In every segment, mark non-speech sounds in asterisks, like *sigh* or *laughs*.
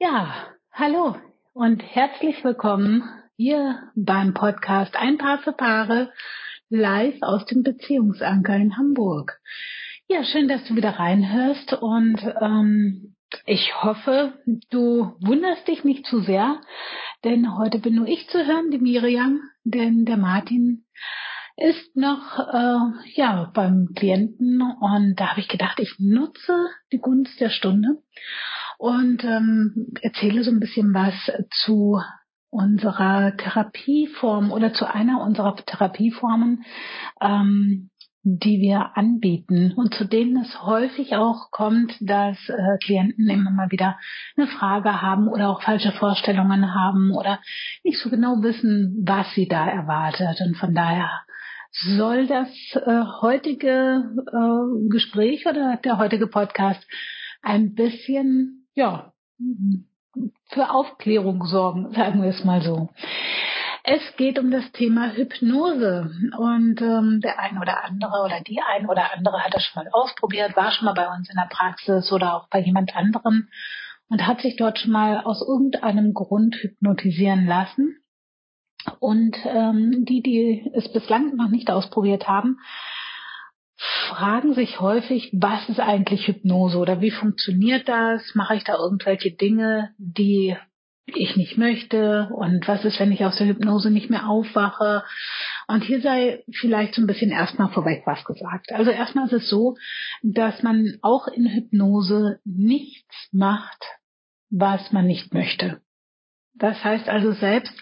Ja, hallo und herzlich willkommen hier beim Podcast Ein Paar für Paare live aus dem Beziehungsanker in Hamburg. Ja, schön, dass du wieder reinhörst und ähm, ich hoffe, du wunderst dich nicht zu sehr, denn heute bin nur ich zu hören, die Miriam, denn der Martin ist noch äh, ja beim Klienten und da habe ich gedacht, ich nutze die Gunst der Stunde und ähm, erzähle so ein bisschen was zu unserer Therapieform oder zu einer unserer Therapieformen, ähm, die wir anbieten und zu denen es häufig auch kommt, dass äh, Klienten immer mal wieder eine Frage haben oder auch falsche Vorstellungen haben oder nicht so genau wissen, was sie da erwartet. Und von daher soll das äh, heutige äh, Gespräch oder der heutige Podcast ein bisschen ja, für Aufklärung sorgen, sagen wir es mal so. Es geht um das Thema Hypnose und ähm, der ein oder andere oder die ein oder andere hat das schon mal ausprobiert, war schon mal bei uns in der Praxis oder auch bei jemand anderem und hat sich dort schon mal aus irgendeinem Grund hypnotisieren lassen. Und ähm, die, die es bislang noch nicht ausprobiert haben, fragen sich häufig, was ist eigentlich Hypnose oder wie funktioniert das? Mache ich da irgendwelche Dinge, die ich nicht möchte? Und was ist, wenn ich aus der Hypnose nicht mehr aufwache? Und hier sei vielleicht so ein bisschen erstmal vorweg was gesagt. Also erstmal ist es so, dass man auch in Hypnose nichts macht, was man nicht möchte. Das heißt also selbst,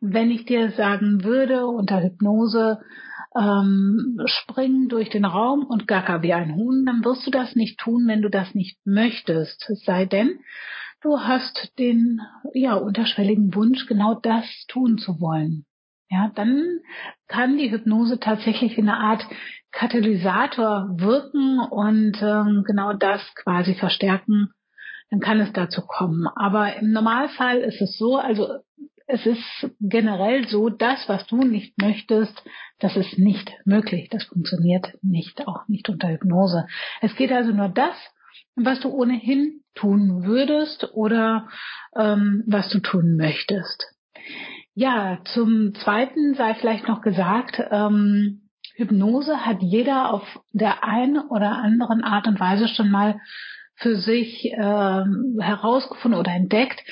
wenn ich dir sagen würde, unter Hypnose ähm, springen durch den Raum und gacker wie ein Huhn, dann wirst du das nicht tun, wenn du das nicht möchtest. Es sei denn, du hast den ja unterschwelligen Wunsch, genau das tun zu wollen. Ja, dann kann die Hypnose tatsächlich wie eine Art Katalysator wirken und ähm, genau das quasi verstärken. Dann kann es dazu kommen. Aber im Normalfall ist es so, also es ist generell so, das, was du nicht möchtest, das ist nicht möglich. Das funktioniert nicht, auch nicht unter Hypnose. Es geht also nur das, was du ohnehin tun würdest oder ähm, was du tun möchtest. Ja, zum Zweiten sei vielleicht noch gesagt, ähm, Hypnose hat jeder auf der einen oder anderen Art und Weise schon mal für sich ähm, herausgefunden oder entdeckt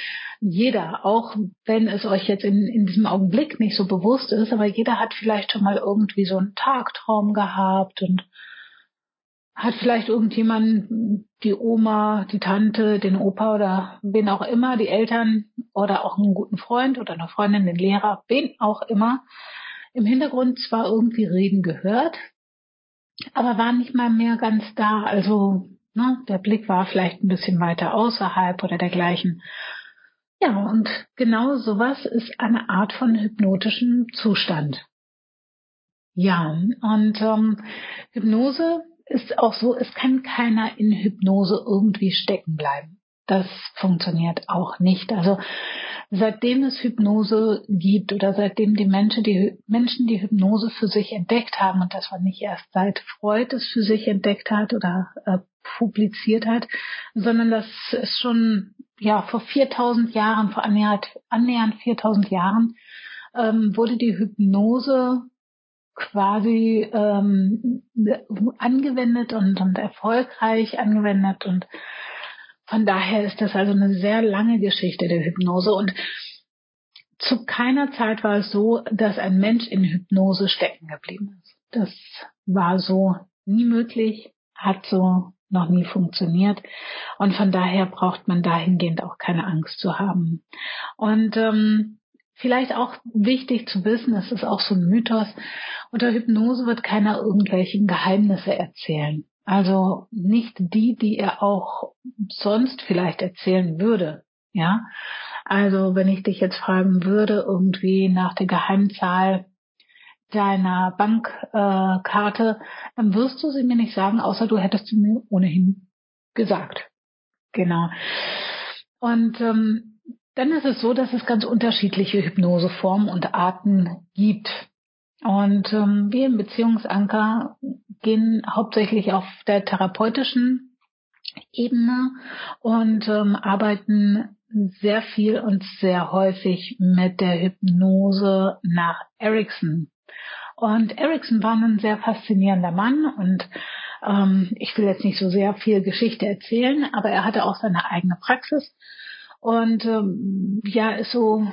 jeder, auch wenn es euch jetzt in, in diesem Augenblick nicht so bewusst ist, aber jeder hat vielleicht schon mal irgendwie so einen Tagtraum gehabt und hat vielleicht irgendjemand, die Oma, die Tante, den Opa oder wen auch immer, die Eltern oder auch einen guten Freund oder eine Freundin, den Lehrer, wen auch immer, im Hintergrund zwar irgendwie reden gehört, aber war nicht mal mehr ganz da. Also ne, der Blick war vielleicht ein bisschen weiter außerhalb oder dergleichen. Ja, und genau sowas ist eine Art von hypnotischem Zustand. Ja, und ähm, Hypnose ist auch so, es kann keiner in Hypnose irgendwie stecken bleiben. Das funktioniert auch nicht. Also seitdem es Hypnose gibt oder seitdem die Menschen die, Menschen die Hypnose für sich entdeckt haben, und das war nicht erst seit Freud es für sich entdeckt hat oder äh, publiziert hat, sondern das ist schon ja vor 4000 Jahren, vor annähernd, annähernd 4000 Jahren, ähm, wurde die Hypnose quasi ähm, angewendet und, und erfolgreich angewendet und von daher ist das also eine sehr lange Geschichte der Hypnose und zu keiner Zeit war es so, dass ein Mensch in Hypnose stecken geblieben ist. Das war so nie möglich, hat so noch nie funktioniert. Und von daher braucht man dahingehend auch keine Angst zu haben. Und ähm, vielleicht auch wichtig zu wissen, das ist auch so ein Mythos, unter Hypnose wird keiner irgendwelchen Geheimnisse erzählen. Also nicht die, die er auch sonst vielleicht erzählen würde. Ja, also wenn ich dich jetzt fragen würde, irgendwie nach der Geheimzahl deiner Bankkarte, äh, dann wirst du sie mir nicht sagen, außer du hättest sie mir ohnehin gesagt. Genau. Und ähm, dann ist es so, dass es ganz unterschiedliche Hypnoseformen und Arten gibt. Und ähm, wir im Beziehungsanker gehen hauptsächlich auf der therapeutischen Ebene und ähm, arbeiten sehr viel und sehr häufig mit der Hypnose nach Erickson. Und Erickson war ein sehr faszinierender Mann und ähm, ich will jetzt nicht so sehr viel Geschichte erzählen, aber er hatte auch seine eigene Praxis und ähm, ja, ist so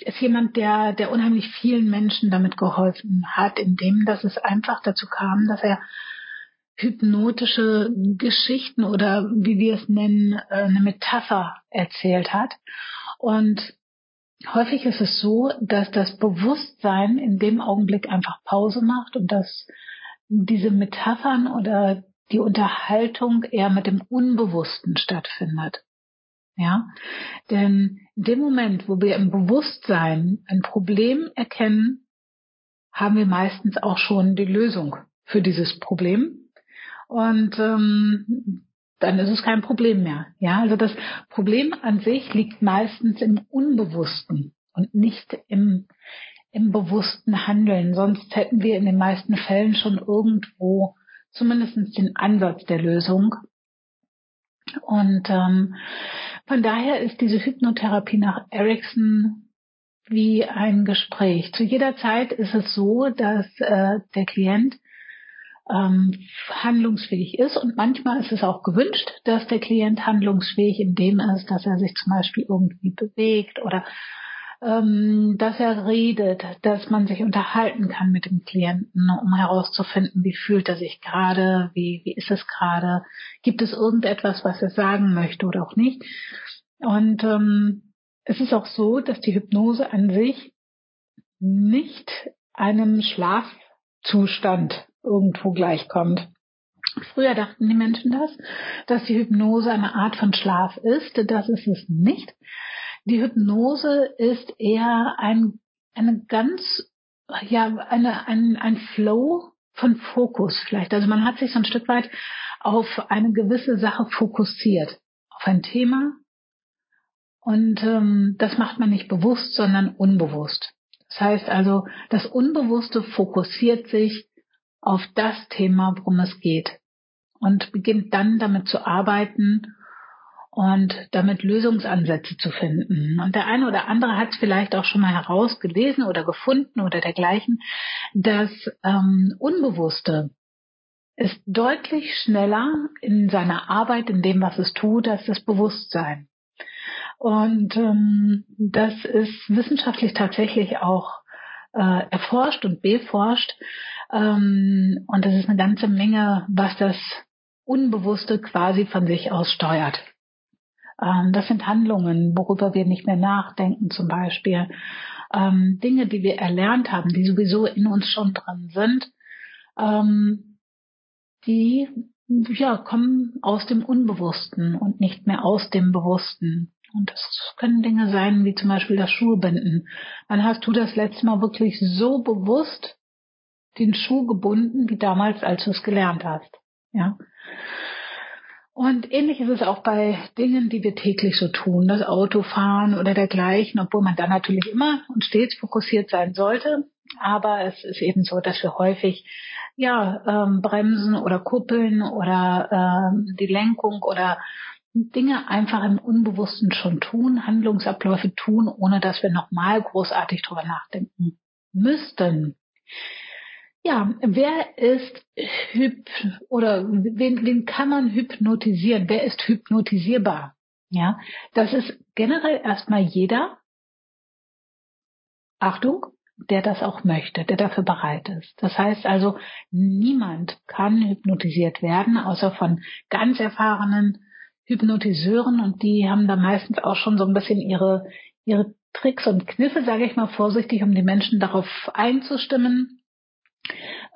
ist jemand, der, der unheimlich vielen Menschen damit geholfen hat, indem dass es einfach dazu kam, dass er hypnotische Geschichten oder wie wir es nennen, eine Metapher erzählt hat. Und häufig ist es so, dass das Bewusstsein in dem Augenblick einfach Pause macht und dass diese Metaphern oder die Unterhaltung eher mit dem Unbewussten stattfindet. Ja, denn in dem Moment, wo wir im Bewusstsein ein Problem erkennen, haben wir meistens auch schon die Lösung für dieses Problem. Und ähm, dann ist es kein Problem mehr. Ja, also das Problem an sich liegt meistens im Unbewussten und nicht im, im bewussten Handeln. Sonst hätten wir in den meisten Fällen schon irgendwo zumindest den Ansatz der Lösung. Und ähm, von daher ist diese Hypnotherapie nach Erickson wie ein Gespräch. Zu jeder Zeit ist es so, dass äh, der Klient ähm, handlungsfähig ist. Und manchmal ist es auch gewünscht, dass der Klient handlungsfähig in dem ist, dass er sich zum Beispiel irgendwie bewegt oder ähm, dass er redet, dass man sich unterhalten kann mit dem Klienten, um herauszufinden, wie fühlt er sich gerade, wie, wie ist es gerade, gibt es irgendetwas, was er sagen möchte oder auch nicht. Und ähm, es ist auch so, dass die Hypnose an sich nicht einem Schlafzustand irgendwo gleichkommt. Früher dachten die Menschen das, dass die Hypnose eine Art von Schlaf ist. Das ist es nicht. Die Hypnose ist eher ein, eine ganz, ja, eine, ein, ein Flow von Fokus vielleicht. Also man hat sich so ein Stück weit auf eine gewisse Sache fokussiert, auf ein Thema. Und ähm, das macht man nicht bewusst, sondern unbewusst. Das heißt also, das Unbewusste fokussiert sich auf das Thema, worum es geht und beginnt dann damit zu arbeiten und damit Lösungsansätze zu finden. Und der eine oder andere hat vielleicht auch schon mal herausgelesen oder gefunden oder dergleichen, dass ähm, Unbewusste ist deutlich schneller in seiner Arbeit, in dem, was es tut, als das Bewusstsein. Und ähm, das ist wissenschaftlich tatsächlich auch äh, erforscht und beforscht. Ähm, und das ist eine ganze Menge, was das Unbewusste quasi von sich aus steuert. Ähm, das sind Handlungen, worüber wir nicht mehr nachdenken zum Beispiel. Ähm, Dinge, die wir erlernt haben, die sowieso in uns schon drin sind, ähm, die ja, kommen aus dem Unbewussten und nicht mehr aus dem Bewussten. Und das können Dinge sein, wie zum Beispiel das Schuhbinden. Wann hast du das letzte Mal wirklich so bewusst den Schuh gebunden, wie damals, als du es gelernt hast? Ja. Und ähnlich ist es auch bei Dingen, die wir täglich so tun, das Autofahren oder dergleichen, obwohl man da natürlich immer und stets fokussiert sein sollte. Aber es ist eben so, dass wir häufig ja ähm, bremsen oder kuppeln oder ähm, die Lenkung oder Dinge einfach im Unbewussten schon tun, Handlungsabläufe tun, ohne dass wir nochmal großartig drüber nachdenken müssten. Ja, wer ist hyp oder wen, wen kann man hypnotisieren? Wer ist hypnotisierbar? Ja, das ist generell erstmal jeder. Achtung, der das auch möchte, der dafür bereit ist. Das heißt also, niemand kann hypnotisiert werden, außer von ganz erfahrenen Hypnotiseuren und die haben da meistens auch schon so ein bisschen ihre, ihre Tricks und Kniffe, sage ich mal vorsichtig, um die Menschen darauf einzustimmen.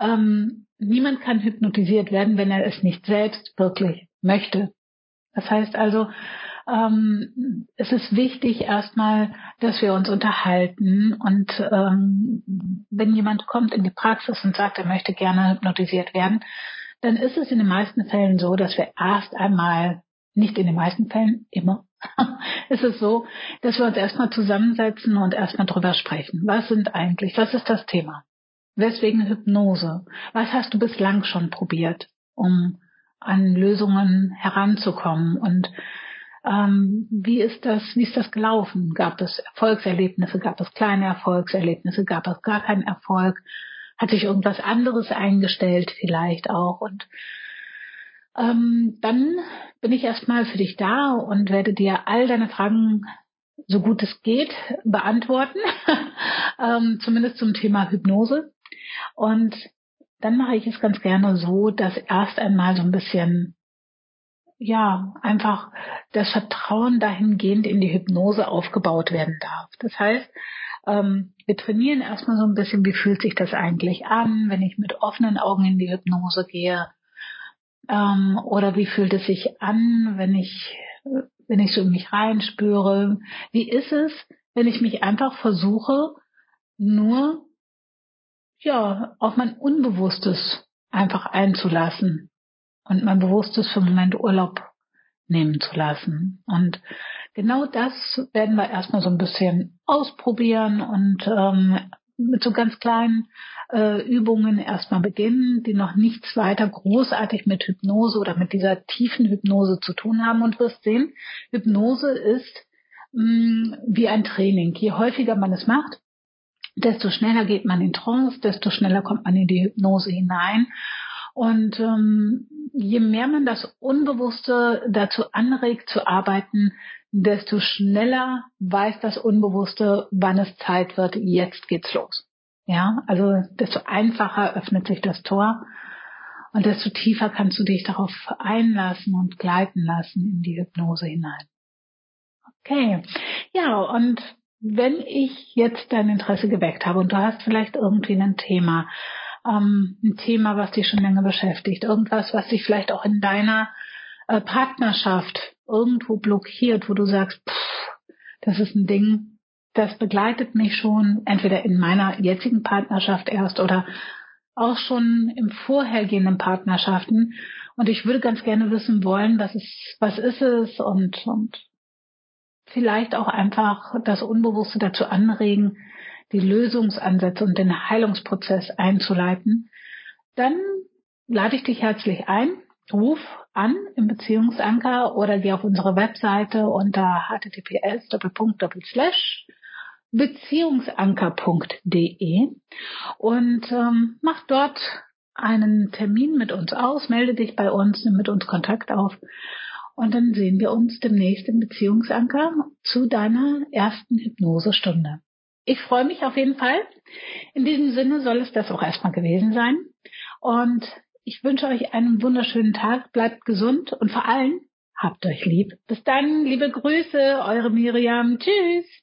Ähm, niemand kann hypnotisiert werden, wenn er es nicht selbst wirklich möchte. Das heißt also, ähm, es ist wichtig erstmal, dass wir uns unterhalten und ähm, wenn jemand kommt in die Praxis und sagt, er möchte gerne hypnotisiert werden, dann ist es in den meisten Fällen so, dass wir erst einmal nicht in den meisten Fällen, immer, *laughs* ist es so, dass wir uns erstmal zusammensetzen und erstmal drüber sprechen. Was sind eigentlich, was ist das Thema? Weswegen Hypnose? Was hast du bislang schon probiert, um an Lösungen heranzukommen? Und Ähm, wie ist das, wie ist das gelaufen? Gab es Erfolgserlebnisse? Gab es kleine Erfolgserlebnisse? Gab es gar keinen Erfolg? Hat sich irgendwas anderes eingestellt vielleicht auch? Und ähm, dann bin ich erstmal für dich da und werde dir all deine Fragen so gut es geht beantworten, *laughs* ähm, zumindest zum Thema Hypnose. Und dann mache ich es ganz gerne so, dass erst einmal so ein bisschen, ja, einfach das Vertrauen dahingehend in die Hypnose aufgebaut werden darf. Das heißt, ähm, wir trainieren erstmal so ein bisschen, wie fühlt sich das eigentlich an, wenn ich mit offenen Augen in die Hypnose gehe. Ähm, oder wie fühlt es sich an, wenn ich, wenn ich so in mich reinspüre? Wie ist es, wenn ich mich einfach versuche, nur ja, auf mein Unbewusstes einfach einzulassen und mein Bewusstes für einen Moment Urlaub nehmen zu lassen. Und genau das werden wir erstmal so ein bisschen ausprobieren und ähm, mit so ganz kleinen äh, Übungen erstmal beginnen, die noch nichts weiter großartig mit Hypnose oder mit dieser tiefen Hypnose zu tun haben. Und wirst sehen, Hypnose ist mh, mm, wie ein Training. Je häufiger man es macht, desto schneller geht man in Trance, desto schneller kommt man in die Hypnose hinein. Und ähm, je mehr man das Unbewusste dazu anregt zu arbeiten, desto schneller weiß das Unbewusste, wann es Zeit wird, jetzt geht's los. Ja, also desto einfacher öffnet sich das Tor und desto tiefer kannst du dich darauf einlassen und gleiten lassen in die Hypnose hinein. Okay, ja, und wenn ich jetzt dein Interesse geweckt habe und du hast vielleicht irgendwie ein Thema, ähm, ein Thema, was dich schon länger beschäftigt, irgendwas, was dich vielleicht auch in deiner äh, Partnerschaft irgendwo blockiert, wo du sagst, pff, das ist ein Ding, das begleitet mich schon, entweder in meiner jetzigen Partnerschaft erst oder auch schon im vorhergehenden Partnerschaften. Und ich würde ganz gerne wissen wollen, was ist, was ist es und, und vielleicht auch einfach das Unbewusste dazu anregen, die Lösungsansätze und den Heilungsprozess einzuleiten, dann lade ich dich herzlich ein, ruf an im Beziehungsanker oder geh auf unsere Webseite unter https beziehungsanker.de und ähm, mach dort einen Termin mit uns aus, melde dich bei uns, nimm mit uns Kontakt auf und dann sehen wir uns demnächst im Beziehungsanker zu deiner ersten Hypnosestunde. Ich freue mich auf jeden Fall. In diesem Sinne soll es das auch erstmal gewesen sein. Und ich wünsche euch einen wunderschönen Tag. Bleibt gesund und vor allem habt euch lieb. Bis dann, liebe Grüße, eure Miriam. Tschüss.